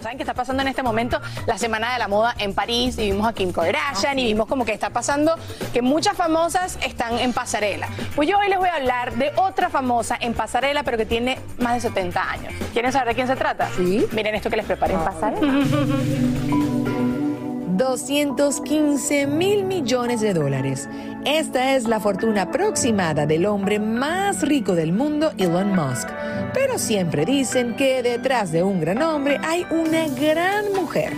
¿Saben qué está pasando en este momento? La Semana de la Moda en París, y vimos a Kim Kardashian, y vimos como que está pasando que muchas famosas están en pasarela. Pues yo hoy les voy a hablar de otra famosa en pasarela, pero que tiene más de 70 años. ¿Quieren saber de quién se trata? Sí. Miren esto que les preparé. ¿En pasarela? 215 mil millones de dólares. Esta es la fortuna aproximada del hombre más rico del mundo, Elon Musk. Pero siempre dicen que detrás de un gran hombre hay una gran mujer.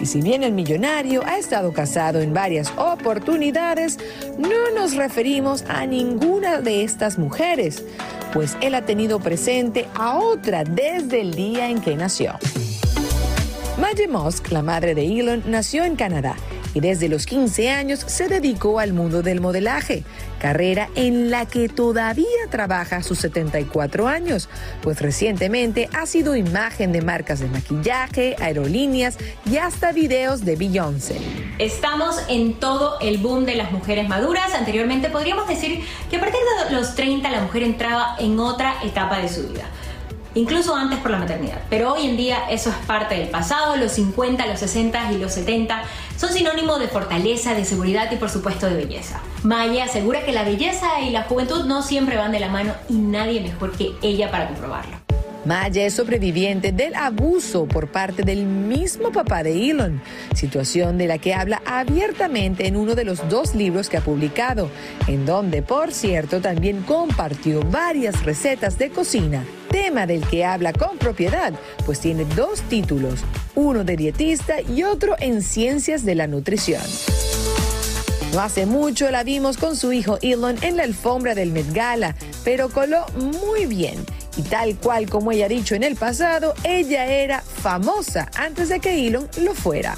Y si bien el millonario ha estado casado en varias oportunidades, no nos referimos a ninguna de estas mujeres, pues él ha tenido presente a otra desde el día en que nació. Maggie Musk, la madre de Elon, nació en Canadá y desde los 15 años se dedicó al mundo del modelaje, carrera en la que todavía trabaja a sus 74 años, pues recientemente ha sido imagen de marcas de maquillaje, aerolíneas y hasta videos de Beyoncé. Estamos en todo el boom de las mujeres maduras. Anteriormente podríamos decir que a partir de los 30 la mujer entraba en otra etapa de su vida incluso antes por la maternidad. Pero hoy en día eso es parte del pasado, los 50, los 60 y los 70 son sinónimo de fortaleza, de seguridad y por supuesto de belleza. Maya asegura que la belleza y la juventud no siempre van de la mano y nadie mejor que ella para comprobarlo. Maya es sobreviviente del abuso por parte del mismo papá de Elon, situación de la que habla abiertamente en uno de los dos libros que ha publicado, en donde, por cierto, también compartió varias recetas de cocina, tema del que habla con propiedad, pues tiene dos títulos, uno de dietista y otro en ciencias de la nutrición. No hace mucho la vimos con su hijo Elon en la alfombra del Met Gala, pero coló muy bien. Y tal cual como ella ha dicho en el pasado, ella era famosa antes de que Elon lo fuera.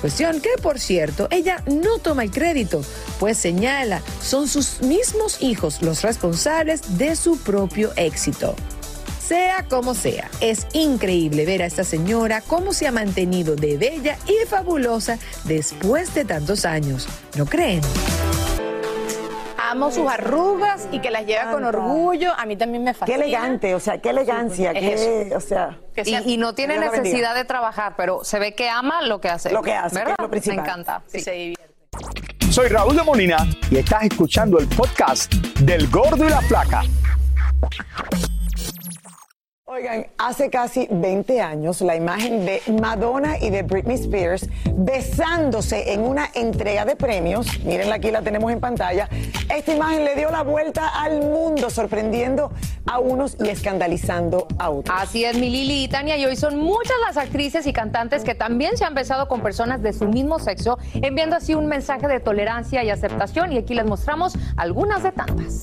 Cuestión que, por cierto, ella no toma el crédito, pues señala, son sus mismos hijos los responsables de su propio éxito. Sea como sea, es increíble ver a esta señora cómo se ha mantenido de bella y de fabulosa después de tantos años. ¿No creen? Amo sus arrugas y que las lleva con orgullo. A mí también me Qué fascina. elegante, o sea, qué elegancia, Es qué, o sea. Que sea- Y, y no tiene necesidad de trabajar, pero se ve que ama lo que hace. Lo que hace, que ¿verdad? es lo principal. Me encanta. que sí. se divierte. Soy Raúl de Molina y estás escuchando el podcast del Gordo y la Flaca. Oigan, hace casi 20 años la imagen de Madonna y de Britney Spears besándose en una entrega de premios, mírenla aquí, la tenemos en pantalla, esta imagen le dio la vuelta al mundo sorprendiendo a unos y escandalizando a otros. Así es, mi Lili y Tania, y hoy son muchas las actrices y cantantes que también se han besado con personas de su mismo sexo, enviando así un mensaje de tolerancia y aceptación. Y aquí les mostramos algunas de tantas.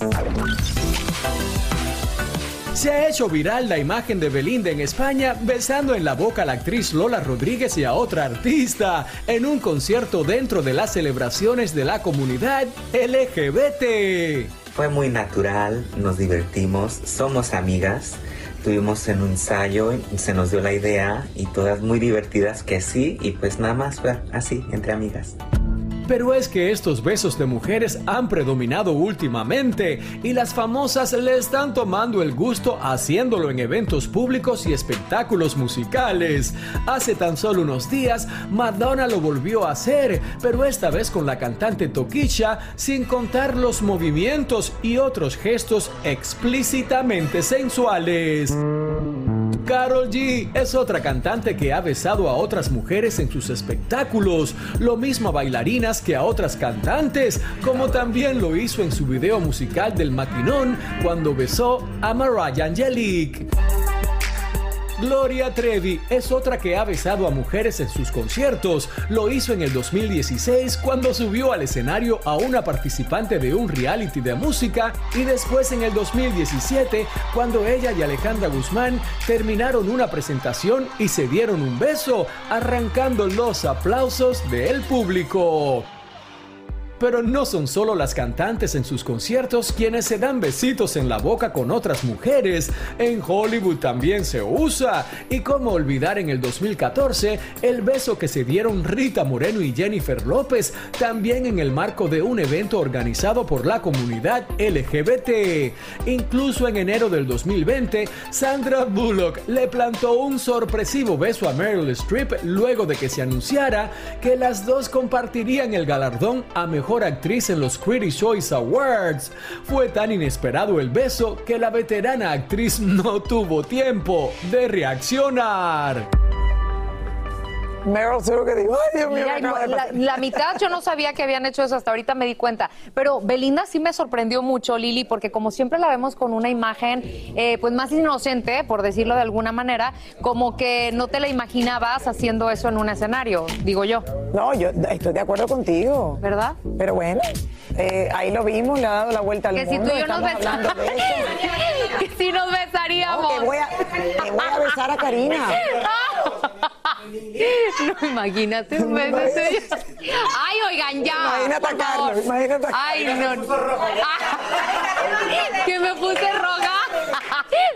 Se ha hecho viral la imagen de Belinda en España besando en la boca a la actriz Lola Rodríguez y a otra artista en un concierto dentro de las celebraciones de la comunidad LGBT. Fue muy natural, nos divertimos, somos amigas. Tuvimos en un ensayo, se nos dio la idea y todas muy divertidas que sí, y pues nada más fue así, entre amigas. Pero es que estos besos de mujeres han predominado últimamente y las famosas le están tomando el gusto haciéndolo en eventos públicos y espectáculos musicales. Hace tan solo unos días, Madonna lo volvió a hacer, pero esta vez con la cantante Tokisha, sin contar los movimientos y otros gestos explícitamente sensuales. Carol G es otra cantante que ha besado a otras mujeres en sus espectáculos, lo mismo a bailarinas que a otras cantantes, como también lo hizo en su video musical del maquinón cuando besó a Mariah Angelique. Gloria Trevi es otra que ha besado a mujeres en sus conciertos. Lo hizo en el 2016 cuando subió al escenario a una participante de un reality de música y después en el 2017 cuando ella y Alejandra Guzmán terminaron una presentación y se dieron un beso, arrancando los aplausos del público. Pero no son solo las cantantes en sus conciertos quienes se dan besitos en la boca con otras mujeres. En Hollywood también se usa. Y cómo olvidar en el 2014 el beso que se dieron Rita Moreno y Jennifer López, también en el marco de un evento organizado por la comunidad LGBT. Incluso en enero del 2020, Sandra Bullock le plantó un sorpresivo beso a Meryl Streep luego de que se anunciara que las dos compartirían el galardón a mejor actriz en los Critics' Choice Awards. Fue tan inesperado el beso que la veterana actriz no tuvo tiempo de reaccionar. Meryl seguro que dijo, ay Dios mío. Mira, me la, pasar". la mitad yo no sabía que habían hecho eso, hasta ahorita me di cuenta. Pero Belinda sí me sorprendió mucho, Lili, porque como siempre la vemos con una imagen eh, pues más inocente, por decirlo de alguna manera, como que no te la imaginabas haciendo eso en un escenario, digo yo. No, yo estoy de acuerdo contigo. ¿Verdad? Pero bueno, eh, ahí lo vimos, le ha dado la vuelta al Que si mundo. tú y yo nos eso. que si nos besaríamos. No, que voy a, que voy a besar a Karina. No, imagínate un tuyo. Ay, oigan, ya. Imagínate a Carlos, imagínate a Ay, Carlos. no. Ah, que me puse roja.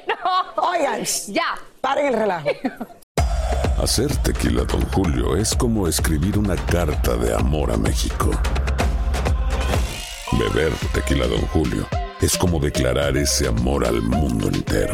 No. Oigan, Ya. paren el relajo. Hacer tequila, Don Julio, es como escribir una carta de amor a México. Beber tequila, Don Julio, es como declarar ese amor al mundo entero.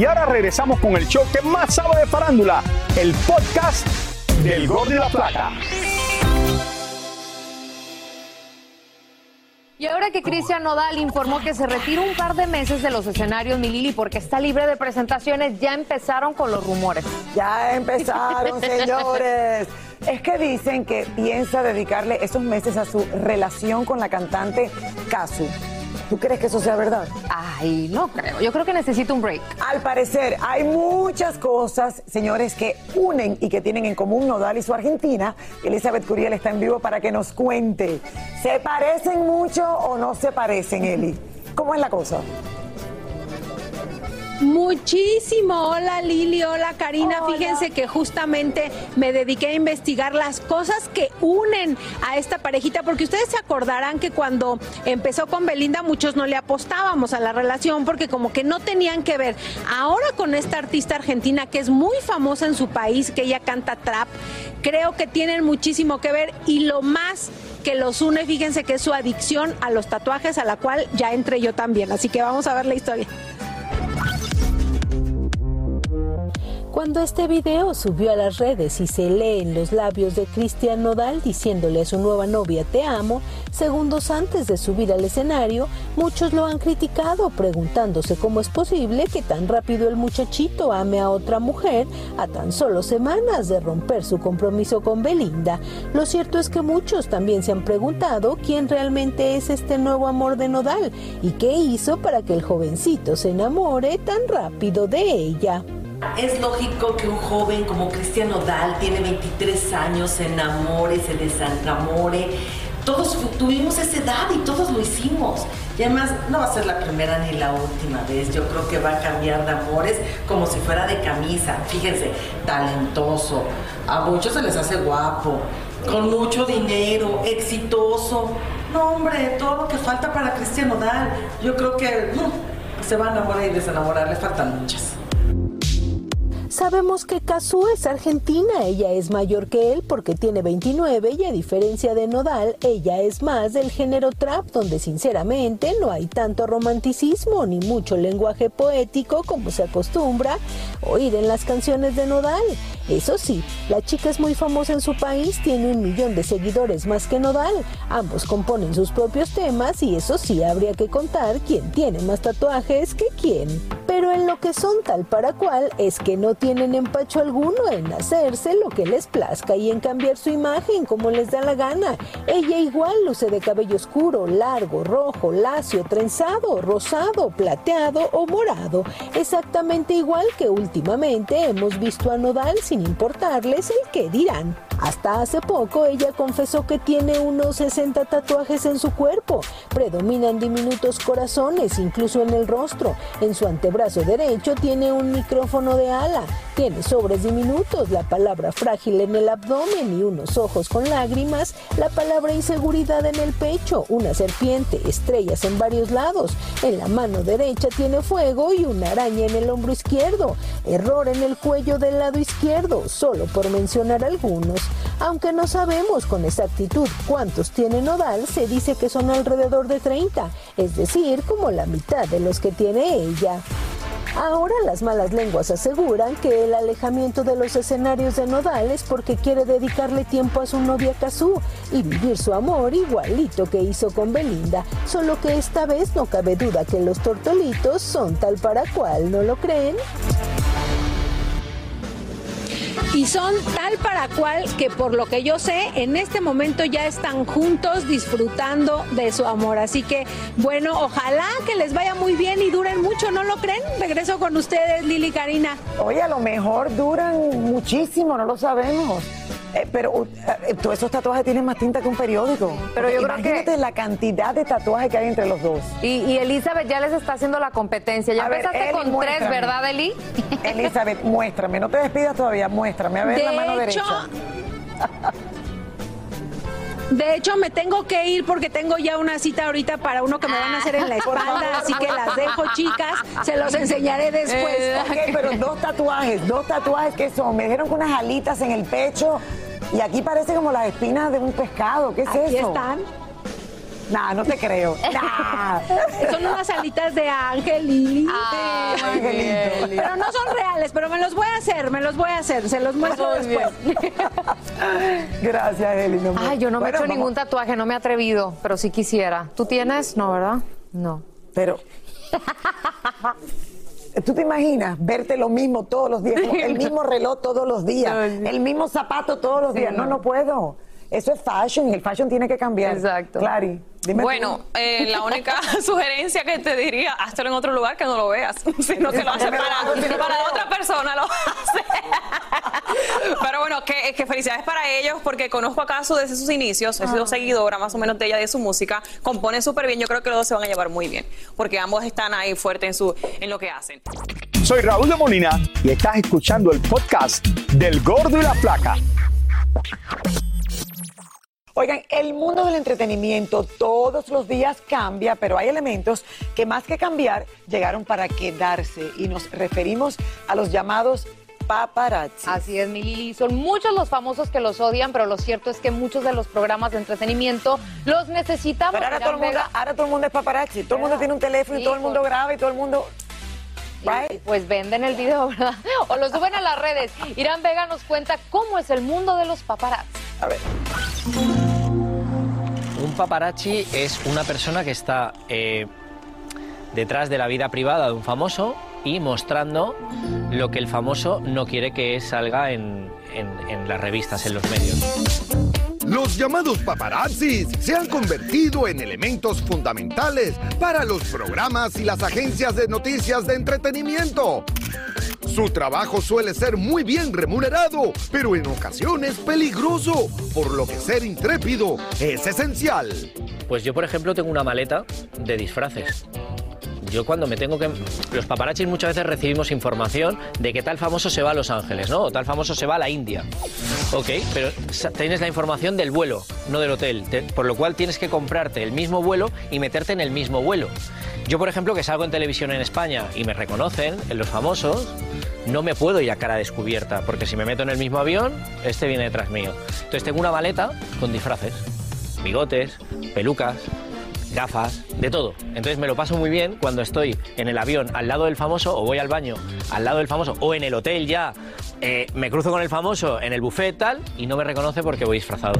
Y ahora regresamos con el show que más sabe de farándula, el podcast del Gol de la Plata. Y ahora que Cristian Nodal informó que se retira un par de meses de los escenarios, mi Lili, porque está libre de presentaciones, ya empezaron con los rumores. Ya empezaron, señores. Es que dicen que piensa dedicarle esos meses a su relación con la cantante Kazu. ¿Tú crees que eso sea verdad? Ay, no creo. Yo creo que necesito un break. Al parecer, hay muchas cosas, señores, que unen y que tienen en común Nodal y su Argentina. Elizabeth Curiel está en vivo para que nos cuente. ¿Se parecen mucho o no se parecen, Eli? ¿Cómo es la cosa? Muchísimo. Hola Lili, hola Karina. Fíjense que justamente me dediqué a investigar las cosas que unen a esta parejita, porque ustedes se acordarán que cuando empezó con Belinda muchos no le apostábamos a la relación porque como que no tenían que ver. Ahora con esta artista argentina que es muy famosa en su país, que ella canta trap, creo que tienen muchísimo que ver y lo más que los une, fíjense que es su adicción a los tatuajes, a la cual ya entré yo también. Así que vamos a ver la historia. Cuando este video subió a las redes y se lee en los labios de Cristian Nodal diciéndole a su nueva novia te amo, segundos antes de subir al escenario, muchos lo han criticado preguntándose cómo es posible que tan rápido el muchachito ame a otra mujer a tan solo semanas de romper su compromiso con Belinda. Lo cierto es que muchos también se han preguntado quién realmente es este nuevo amor de Nodal y qué hizo para que el jovencito se enamore tan rápido de ella. Es lógico que un joven como Cristian Nodal tiene 23 años, se enamore, se desenamore. Todos tuvimos esa edad y todos lo hicimos. Y además no va a ser la primera ni la última vez. Yo creo que va a cambiar de amores como si fuera de camisa. Fíjense, talentoso. A muchos se les hace guapo, con mucho dinero, exitoso. No, hombre, todo lo que falta para Cristian Nodal. Yo creo que mm, se va a enamorar y desenamorar. Le faltan muchas. Sabemos que Kazu es argentina, ella es mayor que él porque tiene 29 y a diferencia de Nodal, ella es más del género trap donde sinceramente no hay tanto romanticismo ni mucho lenguaje poético como se acostumbra oír en las canciones de Nodal. Eso sí, la chica es muy famosa en su país, tiene un millón de seguidores más que Nodal. Ambos componen sus propios temas y eso sí habría que contar quién tiene más tatuajes que quién. Pero en lo que son tal para cual es que no tienen empacho alguno en hacerse lo que les plazca y en cambiar su imagen como les da la gana. Ella igual luce de cabello oscuro, largo, rojo, lacio, trenzado, rosado, plateado o morado. Exactamente igual que últimamente hemos visto a Nodal sin importarles el que dirán. Hasta hace poco ella confesó que tiene unos 60 tatuajes en su cuerpo. Predominan diminutos corazones, incluso en el rostro. En su antebrazo derecho tiene un micrófono de ala. Tiene sobres diminutos, la palabra frágil en el abdomen y unos ojos con lágrimas, la palabra inseguridad en el pecho, una serpiente, estrellas en varios lados. En la mano derecha tiene fuego y una araña en el hombro izquierdo. Error en el cuello del lado izquierdo, solo por mencionar algunos. Aunque no sabemos con exactitud cuántos tiene Nodal, se dice que son alrededor de 30, es decir, como la mitad de los que tiene ella. Ahora las malas lenguas aseguran que el alejamiento de los escenarios de Nodal es porque quiere dedicarle tiempo a su novia Kazú y vivir su amor igualito que hizo con Belinda, solo que esta vez no cabe duda que los tortolitos son tal para cual, ¿no lo creen? Y son tal para cual que por lo que yo sé, en este momento ya están juntos disfrutando de su amor. Así que bueno, ojalá que les vaya muy bien y duren mucho, ¿no lo creen? Regreso con ustedes, Lili Karina. Oye, a lo mejor duran muchísimo, no lo sabemos. Eh, pero uh, eh, todos esos tatuajes tienen más tinta que un periódico. Pero yo creo Imagínate la cantidad de tatuajes que hay entre los dos. Y, y Elizabeth ya les está haciendo la competencia. Ya A ver, empezaste Eli, con tres. ¿verdad, Eli? Elizabeth, muéstrame, no te despidas todavía, muéstrame, a ver la mano hecho, derecha. de hecho, me tengo que ir porque tengo ya una cita ahorita para uno que me van a hacer en la favor. espalda, así que las dejo, chicas. Se los enseñaré después. Ok, pero dos tatuajes, dos tatuajes que son, me dijeron unas alitas en el pecho y aquí parece como las espinas de un pescado, ¿qué es Aquí eso? están. Nah, no te creo. Nah. Son unas alitas de ángel, Lili. Ah, Sí, angelito. Pero no son reales, pero me los voy a hacer, me los voy a hacer. Se los muestro Muy bien. después. Gracias, Eli. mi amor. Ay, yo no me he hecho vamos- ningún tatuaje, no me he atrevido, pero sí quisiera. ¿Tú tienes? No, ¿verdad? No. Pero. ¿Tú te imaginas verte lo mismo todos los días? El mismo reloj todos los días, el mismo zapato todos los días. No, no. no puedo. Eso es fashion y el fashion tiene que cambiar. Exacto. Clary, dime Bueno, eh, la única sugerencia que te diría, hazlo en otro lugar que no lo veas, sino que lo haces para, para otra persona. Lo hace. Pero bueno, que, que felicidades para ellos porque conozco a Casu desde sus inicios, he sido seguidora más o menos de ella, de su música, compone súper bien, yo creo que los dos se van a llevar muy bien, porque ambos están ahí fuertes en, su, en lo que hacen. Soy Raúl de Molina y estás escuchando el podcast del Gordo y la Flaca. Oigan, el mundo del entretenimiento todos los días cambia, pero hay elementos que más que cambiar llegaron para quedarse y nos referimos a los llamados paparazzi. Así es, mi Lili. Son muchos los famosos que los odian, pero lo cierto es que muchos de los programas de entretenimiento los necesitamos. Pero ahora todo, el mundo, ahora todo el mundo es paparazzi, todo el mundo tiene un teléfono y todo el mundo graba y todo el mundo... y- Pues venden el video, ¿verdad? O lo suben a las redes. Irán Vega nos cuenta cómo es el mundo de los paparazzi. A ver. Un paparazzi es una persona que está eh, detrás de la vida privada de un famoso y mostrando lo que el famoso no quiere que salga en, en- en las revistas, en los medios. Los llamados paparazzis se han convertido en elementos fundamentales para los programas y las agencias de noticias de entretenimiento. Su trabajo suele ser muy bien remunerado, pero en ocasiones peligroso, por lo que ser intrépido es esencial. Pues yo, por ejemplo, tengo una maleta de disfraces. Yo cuando me tengo que... Los paparazzis muchas veces recibimos información de que tal famoso se va a Los Ángeles, ¿no? O tal famoso se va a la India. Ok, pero tienes la información del vuelo, no del hotel. Te- por lo cual tienes que comprarte el mismo vuelo y meterte en el mismo vuelo. Yo, por ejemplo, que salgo en televisión en España y me reconocen, en los famosos, no me puedo ir a cara descubierta, porque si me meto en el mismo avión, este viene detrás mío. Entonces tengo una maleta con disfraces, bigotes, pelucas, gafas, de todo. Entonces me lo paso muy bien cuando estoy en el avión al lado del famoso o voy al baño al lado del famoso o en el hotel ya eh, me cruzo con el famoso en el buffet tal y no me reconoce porque voy disfrazado.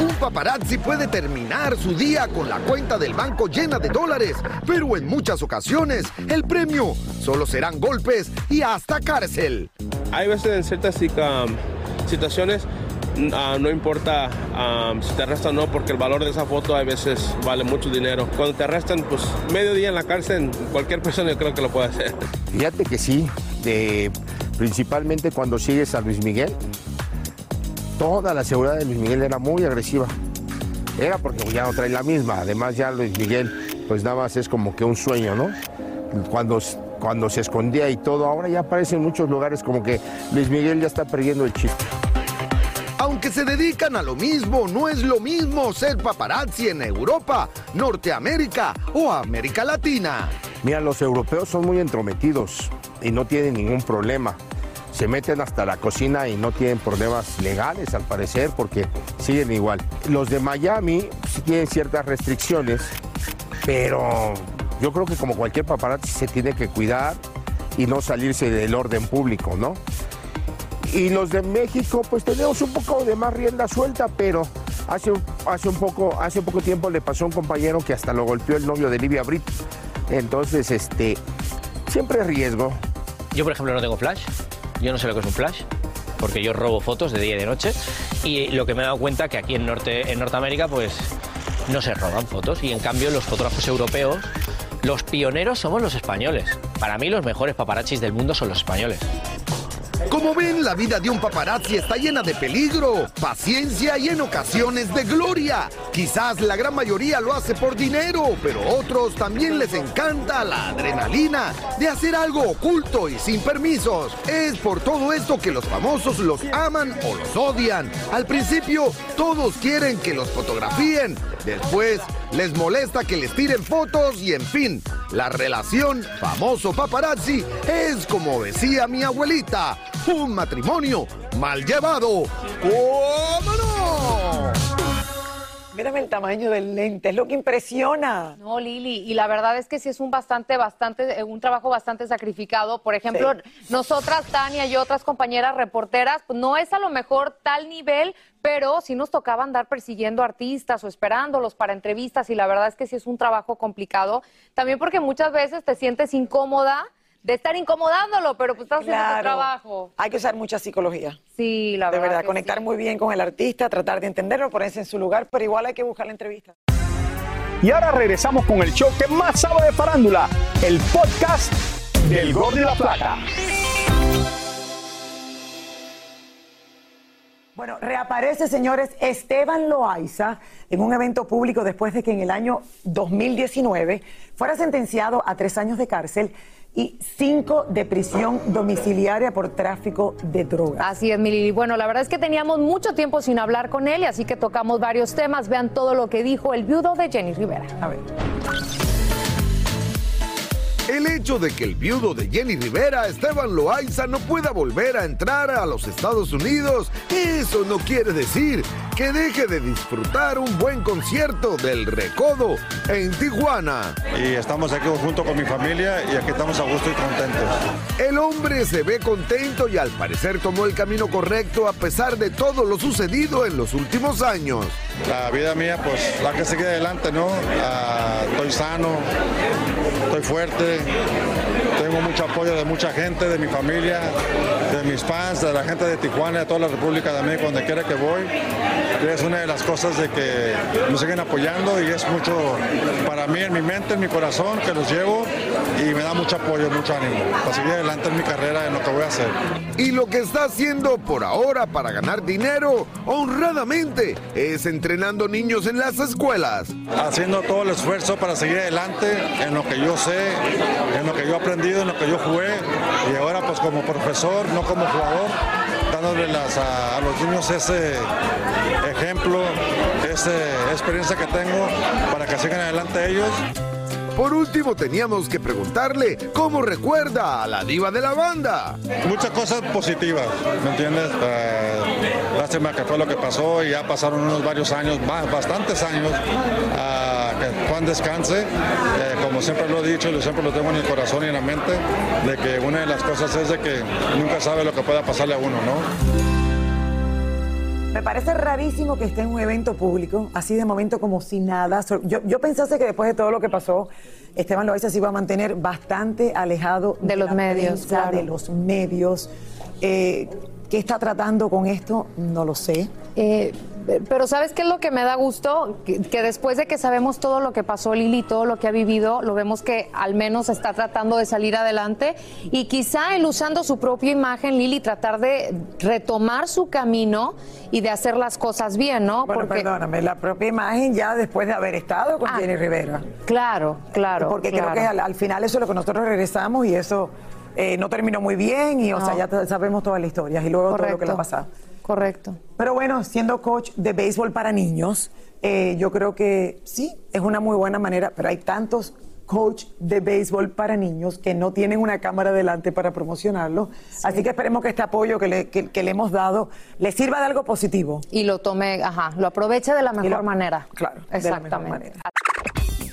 Un paparazzi puede terminar su día con la cuenta del banco llena de dólares, pero en muchas ocasiones el premio solo serán golpes y hasta cárcel. Hay veces en ciertas um, situaciones ah, no importa um, si te arrestan o no, porque el valor de esa foto a veces vale mucho dinero. Cuando te arrestan, pues medio día en la cárcel, cualquier persona yo creo que lo puede hacer. Fíjate que sí, de- principalmente cuando sigues a Luis Miguel, toda la seguridad de Luis Miguel era muy agresiva. Era porque ya no trae la misma, además ya Luis Miguel pues nada más es como que un sueño, ¿no? Cuando, cuando se escondía y todo, ahora ya aparece en muchos lugares como que Luis Miguel ya está perdiendo el chiste. Se dedican a lo mismo, no es lo mismo ser paparazzi en Europa, Norteamérica o América Latina. Mira, los europeos son muy entrometidos y no tienen ningún problema. Se meten hasta la cocina y no tienen problemas legales, al parecer, porque siguen igual. Los de Miami sí tienen ciertas restricciones, pero yo creo que como cualquier paparazzi se tiene que cuidar y no salirse del orden público, ¿no? Y los de México, pues tenemos un poco de más rienda suelta, pero hace, hace, un poco, hace poco tiempo le pasó a un compañero que hasta lo golpeó el novio de Livia Brit. Entonces, este, siempre es riesgo. Yo, por ejemplo, no tengo flash. Yo no sé lo que es un flash, porque yo robo fotos de día y de noche. Y lo que me he dado cuenta que aquí en, Norte, en Norteamérica, pues no se roban fotos. Y en cambio, los fotógrafos europeos, los pioneros somos los españoles. Para mí, los mejores paparazzis del mundo son los españoles. Como ven, la vida de un paparazzi está llena de peligro, paciencia y en ocasiones de gloria. Quizás la gran mayoría lo hace por dinero, pero otros también les encanta la adrenalina de hacer algo oculto y sin permisos. Es por todo esto que los famosos los aman o los odian. Al principio, todos quieren que los fotografíen. Después, les molesta que les tiren fotos y en fin, la relación famoso paparazzi es como decía mi abuelita, un matrimonio mal llevado. ¿Cómo no? Mírame el tamaño del lente, es lo que impresiona. No, Lili, y la verdad es que sí es un bastante, bastante, eh, un trabajo bastante sacrificado. Por ejemplo, nosotras, Tania y otras compañeras reporteras, pues no es a lo mejor tal nivel, pero sí nos tocaba andar persiguiendo artistas o esperándolos para entrevistas y la verdad es que sí es un trabajo complicado. También porque muchas veces te sientes incómoda de estar incomodándolo, pero pues estás haciendo tu Claro. trabajo. Hay que usar mucha psicología. Sí, la De verdad. verdad, que conectar sí. muy bien con el artista, tratar de entenderlo, ponerse en su lugar, pero igual hay que buscar la entrevista. Y ahora regresamos con el show que más sabe de farándula, el podcast del Gol de la Plata. Bueno, reaparece, señores, Esteban Loaiza en un evento público después de que en el año 2019 fuera sentenciado a tres años de cárcel y cinco de prisión domiciliaria por tráfico de drogas. Así es, Mili. Bueno, la verdad es que teníamos mucho tiempo sin hablar con él y así que tocamos varios temas. Vean todo lo que dijo el viudo de Jenny Rivera. A ver. El hecho de que el viudo de Jenny Rivera, Esteban Loaiza, no pueda volver a entrar a los Estados Unidos, eso no quiere decir que deje de disfrutar un buen concierto del Recodo en Tijuana. Y estamos aquí junto con mi familia y aquí estamos a gusto y contentos. El hombre se ve contento y al parecer tomó el camino correcto a pesar de todo lo sucedido en los últimos años. La vida mía, pues la que sigue adelante, ¿no? Ah, estoy sano, estoy fuerte, tengo mucho apoyo de mucha gente, de mi familia, de mis fans, de la gente de Tijuana, de toda la República de México, donde quiera que voy. Es una de las cosas de que me siguen apoyando y es mucho para mí, en mi mente, en mi corazón, que los llevo y me da mucho apoyo, mucho ánimo para seguir adelante en mi carrera, en lo que voy a hacer. Y lo que está haciendo por ahora para ganar dinero honradamente es entrenando niños en las escuelas. Haciendo todo el esfuerzo para seguir adelante en lo que yo sé, en lo que yo he aprendido, en lo que yo jugué y ahora pues como profesor, no como jugador, dándole las, a, a los niños ese ejemplo, esa experiencia que tengo para que sigan adelante ellos. Por último, teníamos que preguntarle cómo recuerda a la diva de la banda. Muchas cosas positivas, ¿me entiendes? Eh, lástima que fue lo que pasó y ya pasaron unos varios años, ba- bastantes años, ah, que Juan descanse. Eh, como siempre lo he dicho, yo siempre lo tengo en el corazón y en la mente, de que una de las cosas es de que nunca sabe lo que pueda pasarle a uno, ¿no? Me parece rarísimo que esté en un evento público, así de momento como si nada. Yo, yo pensase que después de todo lo que pasó, Esteban Loaiza se iba a mantener bastante alejado de, los la medios, prensa, claro. de los medios. Eh, ¿Qué está tratando con esto? No lo sé. Eh, pero ¿sabes qué es lo que me da gusto? Que, que después de que sabemos todo lo que pasó Lili, todo lo que ha vivido, lo vemos que al menos está tratando de salir adelante y quizá él usando su propia imagen, Lili, tratar de retomar su camino y de hacer las cosas bien, ¿no? Bueno, perdóname, la propia imagen ya después de haber estado con Jenny Rivera. Claro, claro. Porque creo que al, al final eso es lo que nosotros regresamos y eso eh, no terminó muy bien y, o sea, ya sabemos todas las historias y luego todo lo que le ha pasado. Correcto. Pero bueno, siendo coach de béisbol para niños, eh, yo creo que sí, es una muy buena manera, pero hay tantos coach de béisbol para niños que no tienen una cámara delante para promocionarlo. Así que esperemos que este apoyo que le, que- que le hemos dado le sirva de algo positivo. Y lo tome, ajá, lo aproveche de la mejor lo- manera. Claro, de la mejor Exactamente. manera.